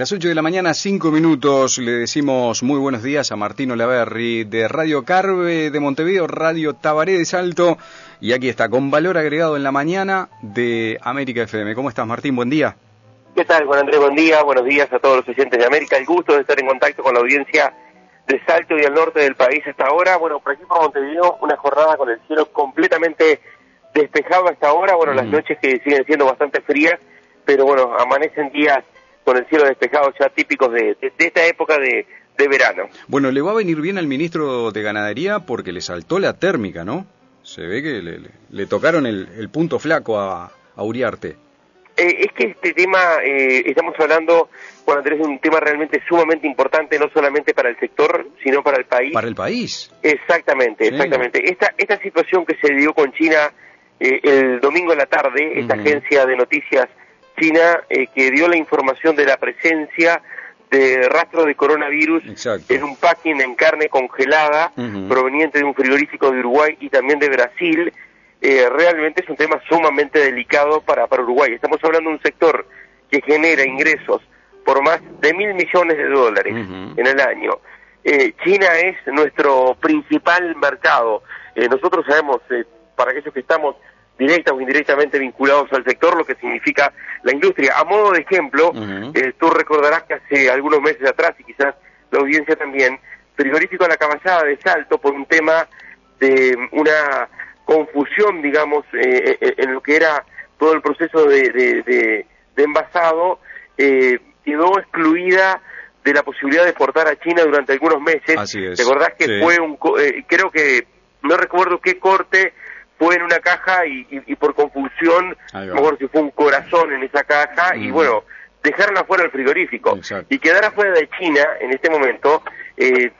Las 8 de la mañana, 5 minutos, le decimos muy buenos días a Martino Laverri de Radio Carve de Montevideo, Radio Tabaré de Salto, y aquí está, con valor agregado en la mañana de América FM. ¿Cómo estás, Martín? Buen día. ¿Qué tal, Juan Andrés? Buen día, buenos días a todos los oyentes de América. El gusto de estar en contacto con la audiencia de Salto y el norte del país hasta ahora. Bueno, por ejemplo, Montevideo, una jornada con el cielo completamente despejado hasta ahora. Bueno, las noches que siguen siendo bastante frías, pero bueno, amanecen días con el cielo despejado ya típicos de, esta época de, verano. Bueno, le va a venir bien al ministro de Ganadería porque le saltó la térmica, ¿no? Se ve que le, tocaron el, punto flaco a, Uriarte. Eh, es que este tema, eh, estamos hablando, Juan Andrés, de un tema realmente sumamente importante, no solamente para el sector, sino para el país. Para el país. Exactamente, exactamente. Esta, esta situación que se dio con China eh, el domingo en la tarde, esta agencia de noticias China eh, que dio la información de la presencia de rastro de coronavirus en un packing en carne congelada proveniente de un frigorífico de Uruguay y también de Brasil. Eh, realmente es un tema sumamente delicado para, para Uruguay. Estamos hablando de un sector que genera ingresos por más de mil millones de dólares en el año. Eh, China es nuestro principal mercado. nosotros sabemos, para aquellos que estamos directa o indirectamente vinculados al sector, lo que significa la industria. A modo de ejemplo, eh, tú recordarás que hace algunos meses atrás, y quizás la audiencia también, frigorífico a la caballada de Salto por un tema de una confusión, digamos, eh, eh, en lo que era todo el proceso de, envasado, quedó excluida de la posibilidad de exportar a China durante algunos meses. Así es. ¿Te acordás que fue un, creo que, no recuerdo qué corte, fue en una caja y, por confusión, mejor si fue un corazón en esa caja y bueno, dejaron afuera el frigorífico. Y quedar afuera de China en este momento eh,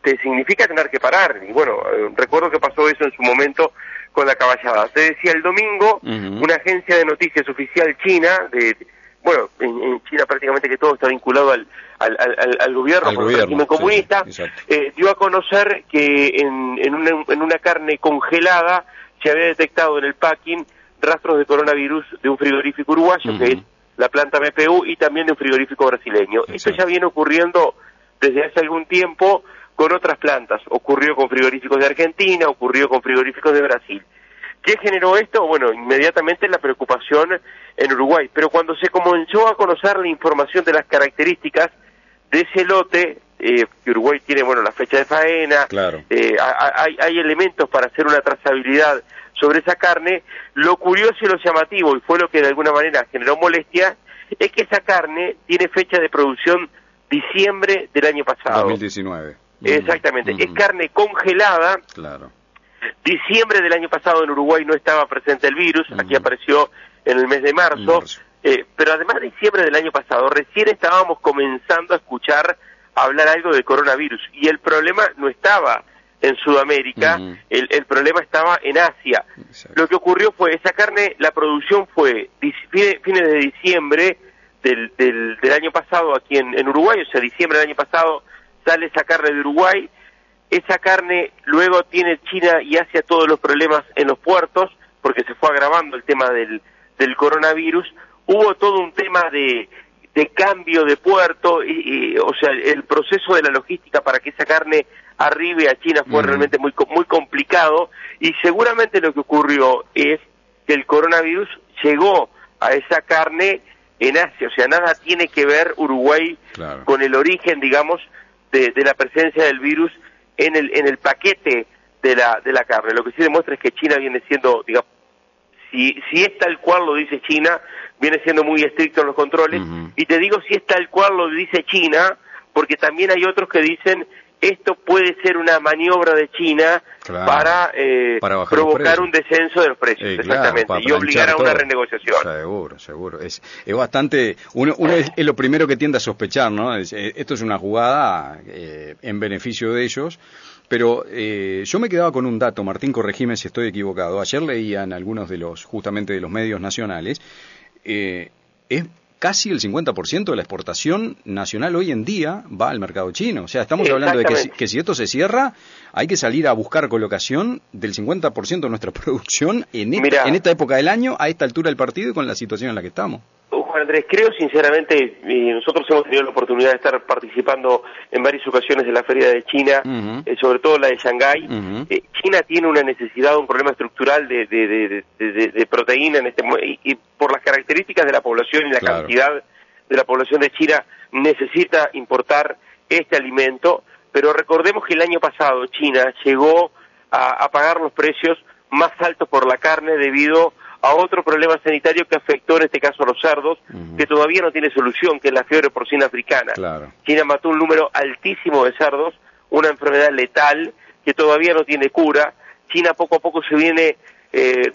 te significa tener que parar. Y bueno, eh, recuerdo que pasó eso en su momento con la caballada. Se decía el domingo, una agencia de noticias oficial china, de bueno, en, China prácticamente que todo está vinculado al, al, al, gobierno, al régimen comunista, eh, dio a conocer que en, en, una, en una carne congelada se había detectado en el packing rastros de coronavirus de un frigorífico uruguayo, que es la planta MPU, y también de un frigorífico brasileño. Esto ya viene ocurriendo desde hace algún tiempo con otras plantas. Ocurrió con frigoríficos de Argentina, ocurrió con frigoríficos de Brasil. ¿Qué generó esto? Bueno, inmediatamente la preocupación en Uruguay. Pero cuando se comenzó a conocer la información de las características de ese lote, eh, Uruguay tiene, bueno, la fecha de faena, claro. Eh, hay, hay elementos para hacer una trazabilidad sobre esa carne, lo curioso y lo llamativo, y fue lo que de alguna manera generó molestia, es que esa carne tiene fecha de producción diciembre del año pasado. 2019. Exactamente, es carne congelada. Claro. Diciembre del año pasado en Uruguay no estaba presente el virus, aquí apareció en el mes de marzo, eh, pero además de diciembre del año pasado, recién estábamos comenzando a escuchar hablar algo del coronavirus. Y el problema no estaba en Sudamérica, el, el, problema estaba en Asia. Lo que ocurrió fue, esa carne, la producción fue fines de diciembre del, del, del año pasado aquí en, en, Uruguay, o sea, diciembre del año pasado sale esa carne de Uruguay, esa carne luego tiene China y Asia todos los problemas en los puertos, porque se fue agravando el tema del, del coronavirus, hubo todo un tema de, de cambio de puerto, y, o sea, el proceso de la logística para que esa carne arribe a China fue realmente muy, muy complicado y seguramente lo que ocurrió es que el coronavirus llegó a esa carne en Asia, o sea, nada tiene que ver Uruguay con el origen, digamos, de, de, la presencia del virus en el, en el paquete de la, de la carne. Lo que sí demuestra es que China viene siendo, digamos, si, si es tal cual lo dice China, viene siendo muy estricto en los controles. Y te digo si es tal cual lo dice China, porque también hay otros que dicen esto puede ser una maniobra de China para, eh, provocar un descenso de los precios, exactamente, y obligar a una renegociación. Seguro, seguro. Es, es bastante, uno, uno es, lo primero que tiende a sospechar, ¿no? Eh, esto es una jugada eh, en beneficio de ellos. Pero eh, yo me quedaba con un dato, Martín, corregime si estoy equivocado. Ayer leía en algunos de los, justamente de los medios nacionales, eh, es casi el 50% de la exportación nacional hoy en día va al mercado chino. O sea, estamos hablando de que si, esto se cierra, hay que salir a buscar colocación del 50% de nuestra producción en esta, en esta época del año, a esta altura del partido y con la situación en la que estamos. Juan Andrés, creo sinceramente, y nosotros hemos tenido la oportunidad de estar participando en varias ocasiones de la Feria de China, eh, sobre todo la de Shanghái. Eh, China tiene una necesidad, un problema estructural de, de, proteína en este y, y, por las características de la población y la cantidad de la población de China necesita importar este alimento, pero recordemos que el año pasado China llegó a, a pagar los precios más altos por la carne debido a otro problema sanitario que afectó en este caso a los cerdos, que todavía no tiene solución, que es la fiebre porcina africana. China mató un número altísimo de cerdos, una enfermedad letal que todavía no tiene cura. China poco a poco se viene, eh,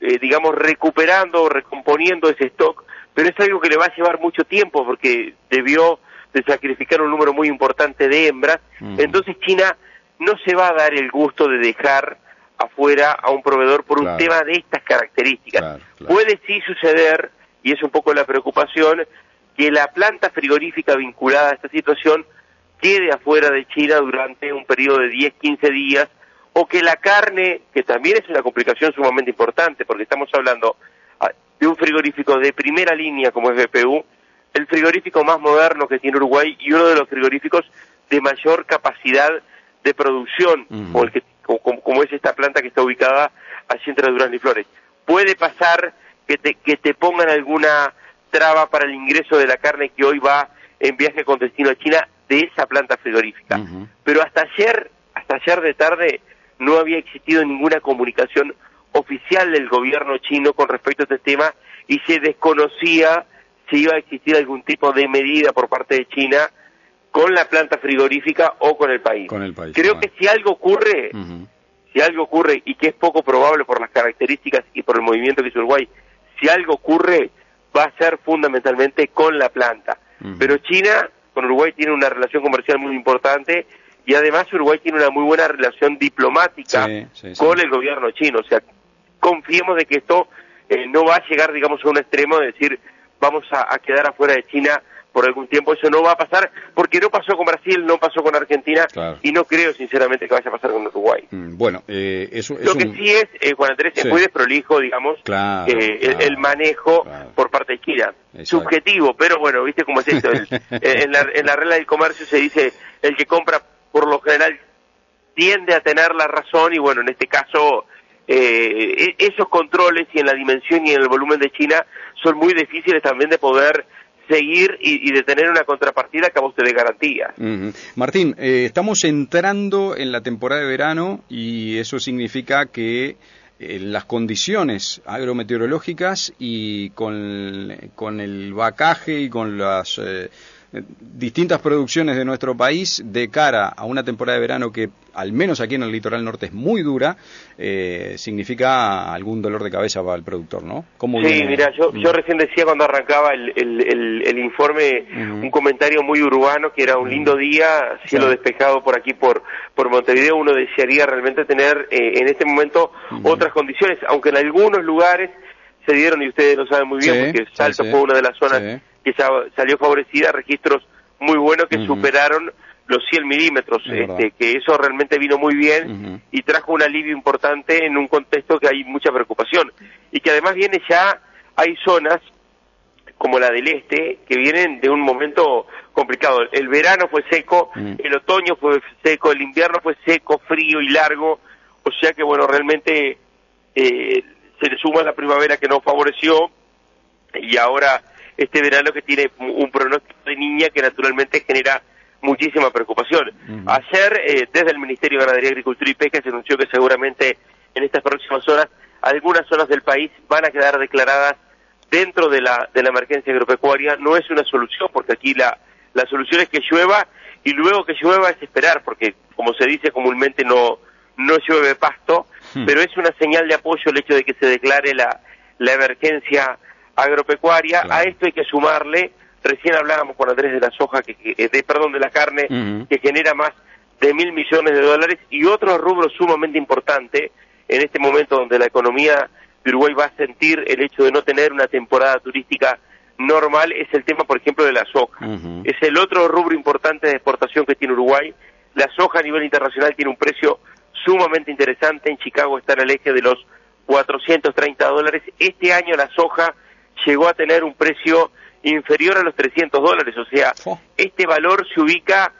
eh, digamos, recuperando o recomponiendo ese stock, pero es algo que le va a llevar mucho tiempo porque debió de sacrificar un número muy importante de hembras. Entonces China no se va a dar el gusto de dejar afuera a un proveedor por un tema de estas características. Puede sí suceder, y es un poco la preocupación, que la planta frigorífica vinculada a esta situación quede afuera de China durante un periodo de 10, 15 días, o que la carne, que también es una complicación sumamente importante, porque estamos hablando ah, de un frigorífico de primera línea como es BPU, el frigorífico más moderno que tiene Uruguay y uno de los frigoríficos de mayor capacidad de producción, o el que como, es esta planta que está ubicada allí entre Durán y Flores. Puede pasar que te, que te pongan alguna traba para el ingreso de la carne que hoy va en viaje con destino a China de esa planta frigorífica. Pero hasta ayer, hasta ayer de tarde, no había existido ninguna comunicación oficial del gobierno chino con respecto a este tema y se desconocía si iba a existir algún tipo de medida por parte de China con la planta frigorífica o con el país. Creo que si algo ocurre, si algo ocurre y que es poco probable por las características y por el movimiento que es Uruguay, si algo ocurre va a ser fundamentalmente con la planta. Pero China con Uruguay tiene una relación comercial muy importante y además Uruguay tiene una muy buena relación diplomática con el gobierno chino. O sea, confiemos de que esto eh, no va a llegar, digamos, a un extremo de decir vamos a quedar afuera de China por algún tiempo eso no va a pasar, porque no pasó con Brasil, no pasó con Argentina, y no creo sinceramente que vaya a pasar con Uruguay. Mm, bueno, eh, eso Lo que sí es, eh, Juan Andrés, es muy desprolijo, digamos, eh, el, manejo por parte de China. Subjetivo, pero bueno, viste cómo es esto. en, la, en la regla del comercio se dice, el que compra por lo general tiende a tener la razón, y bueno, en este caso... Eh, e-, esos controles y en la dimensión y en el volumen de China son muy difíciles también de poder seguir y, de tener una contrapartida que a usted de garantía. Martín, eh, estamos entrando en la temporada de verano y eso significa que eh, las condiciones agrometeorológicas y con, con, el vacaje y con las eh, distintas producciones de nuestro país de cara a una temporada de verano que al menos aquí en el litoral norte es muy dura, eh, significa algún dolor de cabeza para el productor, ¿no? sí, mira, yo, yo recién decía cuando arrancaba el, el, informe un comentario muy urbano que era un lindo día, cielo despejado por aquí por, por Montevideo, uno desearía realmente tener eh, en este momento otras condiciones, aunque en algunos lugares se dieron, y ustedes lo saben muy bien, porque Salto fue una de las zonas que salió favorecida, registros muy buenos que superaron los 100 milímetros, este, que eso realmente vino muy bien y trajo un alivio importante en un contexto que hay mucha preocupación y que además viene ya, hay zonas como la del este que vienen de un momento complicado. El verano fue seco, el otoño fue seco, el invierno fue seco, frío y largo, o sea que bueno, realmente eh, se le suma la primavera que nos favoreció y ahora este verano que tiene un pronóstico de niña que naturalmente genera muchísima preocupación. Ayer, eh, desde el Ministerio de Ganadería, Agricultura y Pesca, se anunció que seguramente en estas próximas horas algunas zonas del país van a quedar declaradas dentro de la, de la emergencia agropecuaria. No es una solución, porque aquí la, la solución es que llueva y luego que llueva es esperar, porque como se dice comúnmente no, no llueve pasto, hmm. pero es una señal de apoyo el hecho de que se declare la, la emergencia agropecuaria. A esto hay que sumarle, recién hablábamos con Andrés de la soja, que, de, perdón, de la carne, que genera más de mil millones de dólares y otro rubro sumamente importante en este momento donde la economía de Uruguay va a sentir el hecho de no tener una temporada turística normal es el tema, por ejemplo, de la soja. Es el otro rubro importante de exportación que tiene Uruguay. La soja a nivel internacional tiene un precio sumamente interesante. En Chicago está en el eje de los 430 dólares. Este año la soja llegó a tener un precio inferior a los 300 dólares, o sea, este valor se ubica,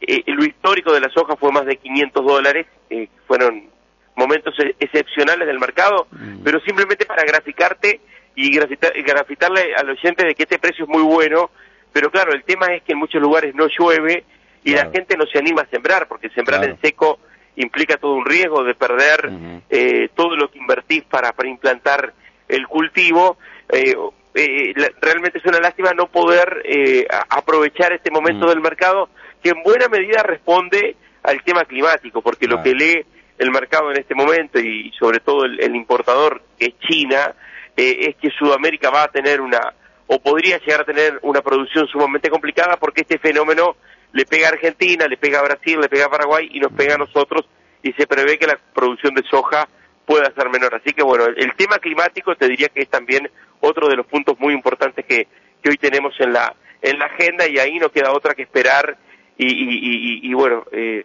eh, lo histórico de la soja fue más de 500 dólares, eh, fueron momentos e-, excepcionales del mercado, mm. pero simplemente para graficarte y grafitarle al oyente de que este precio es muy bueno, pero claro, el tema es que en muchos lugares no llueve y la gente no se anima a sembrar, porque sembrar en seco implica todo un riesgo de perder eh, todo lo que invertís para, para implantar el cultivo. Eh, eh, realmente es una lástima no poder aprovechar este momento del mercado que en buena medida responde al tema climático, porque lo que lee el mercado en este momento y sobre todo el, importador que es China, es que Sudamérica va a tener una, o podría llegar a tener una producción sumamente complicada porque este fenómeno le pega a Argentina, le pega a Brasil, le pega a Paraguay y nos pega a nosotros y se prevé que la producción de soja pueda ser menor. Así que bueno, el tema climático te diría que es también otro de los puntos muy importantes que, hoy tenemos en la, en la agenda y ahí no queda otra que esperar y, y, bueno, eh,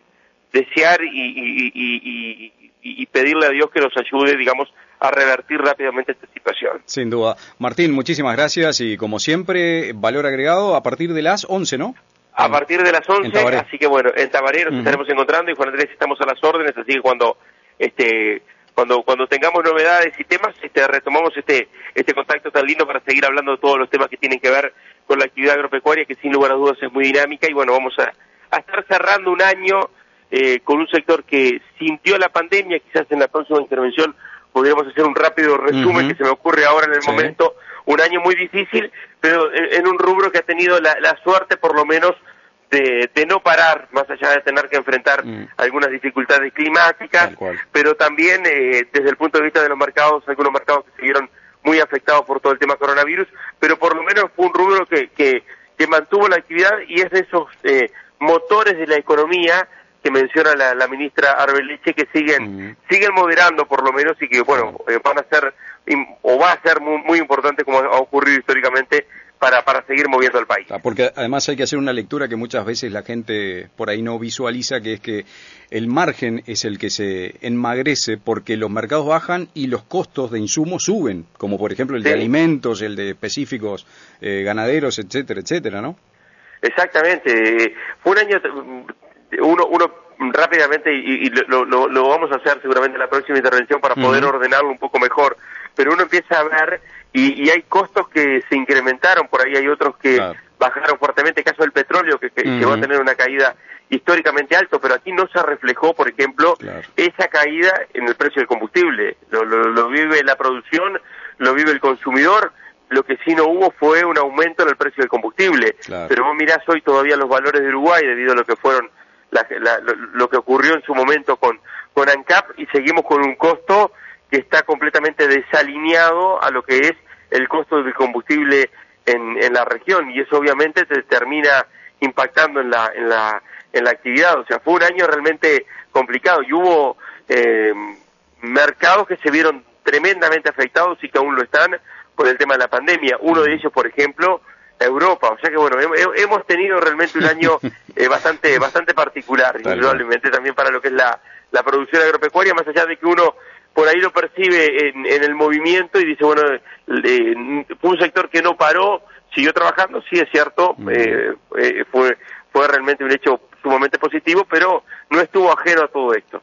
desear y, y pedirle a Dios que nos ayude, digamos, a revertir rápidamente esta situación. Sin duda. Martín, muchísimas gracias y como siempre, valor agregado a partir de las 11, ¿no? a partir de las 11, así que bueno, en Tabaré nos estaremos encontrando y Juan Andrés estamos a las órdenes, así que cuando este cuando cuando tengamos novedades y temas, este retomamos este este contacto tan lindo para seguir hablando de todos los temas que tienen que ver con la actividad agropecuaria que sin lugar a dudas es muy dinámica. Y bueno, vamos a, estar cerrando un año eh, con un sector que sintió la pandemia, quizás en la próxima intervención podríamos hacer un rápido resumen que se me ocurre ahora en el momento. Un año muy difícil, pero en, un rubro que ha tenido la, suerte por lo menos de, no parar, más allá de tener que enfrentar mm. algunas dificultades climáticas, pero también eh, desde el punto de vista de los mercados, algunos mercados que siguieron muy afectados por todo el tema coronavirus, pero por lo menos fue un rubro que, que, mantuvo la actividad y es de esos eh, motores de la economía que menciona la, ministra Arbeleche que siguen siguen moderando por lo menos y que bueno eh, van a ser o va a ser muy, importante como ha ocurrido históricamente para, para seguir moviendo el país. Ah, porque además hay que hacer una lectura que muchas veces la gente por ahí no visualiza, que es que el margen es el que se enmagrece porque los mercados bajan y los costos de insumos suben, como por ejemplo el de alimentos, el de específicos eh, ganaderos, etcétera, etcétera, ¿no? Exactamente. Fue un año uno, uno rápidamente, y, lo, lo, vamos a hacer seguramente en la próxima intervención para poder ordenarlo un poco mejor, pero uno empieza a ver y, hay costos que se incrementaron, por ahí hay otros que bajaron fuertemente, el caso del petróleo que, que, va a tener una caída históricamente alto, pero aquí no se reflejó, por ejemplo, esa caída en el precio del combustible. Lo, lo, vive la producción, lo vive el consumidor, lo que sí no hubo fue un aumento en el precio del combustible. Pero vos mirás hoy todavía los valores de Uruguay debido a lo que fueron lo, que ocurrió en su momento con, con ANCAP y seguimos con un costo que está completamente desalineado a lo que es el costo del combustible en, en la región y eso obviamente se termina impactando en la, en la, en la actividad. O sea, fue un año realmente complicado y hubo eh, mercados que se vieron tremendamente afectados y que aún lo están por el tema de la pandemia. Uno de ellos, por ejemplo, Europa. O sea que bueno, hemos tenido realmente un año eh, bastante bastante particular, indudablemente también para lo que es la, la producción agropecuaria, más allá de que uno por ahí lo percibe en, en el movimiento y dice, bueno, fue un sector que no paró, siguió trabajando, sí es cierto, eh, eh, fue, fue realmente un hecho sumamente positivo, pero no estuvo ajeno a todo esto.